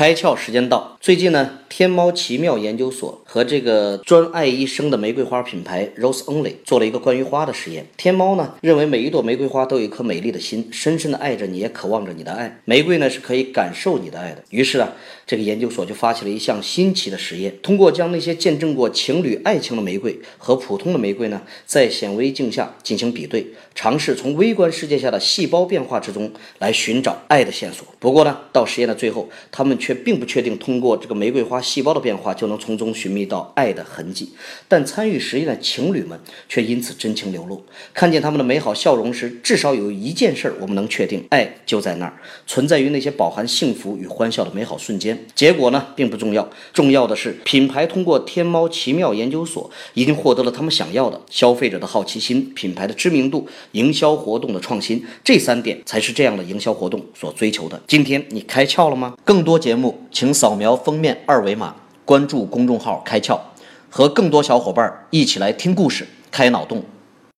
开窍时间到。最近呢，天猫奇妙研究所和这个专爱一生的玫瑰花品牌 Rose Only 做了一个关于花的实验。天猫呢认为每一朵玫瑰花都有一颗美丽的心，深深的爱着你，也渴望着你的爱。玫瑰呢是可以感受你的爱的。于是啊，这个研究所就发起了一项新奇的实验，通过将那些见证过情侣爱情的玫瑰和普通的玫瑰呢，在显微镜下进行比对，尝试从微观世界下的细胞变化之中来寻找爱的线索。不过呢，到实验的最后，他们却并不确定通过这个玫瑰花细胞的变化就能从中寻觅到爱的痕迹。但参与实验的情侣们却因此真情流露，看见他们的美好笑容时，至少有一件事我们能确定：爱就在那儿，存在于那些饱含幸福与欢笑的美好瞬间。结果呢，并不重要，重要的是品牌通过天猫奇妙研究所已经获得了他们想要的消费者的好奇心、品牌的知名度、营销活动的创新，这三点才是这样的营销活动所追求的。今天你开窍了吗？更多节目，请扫描封面二维码，关注公众号“开窍”，和更多小伙伴一起来听故事、开脑洞。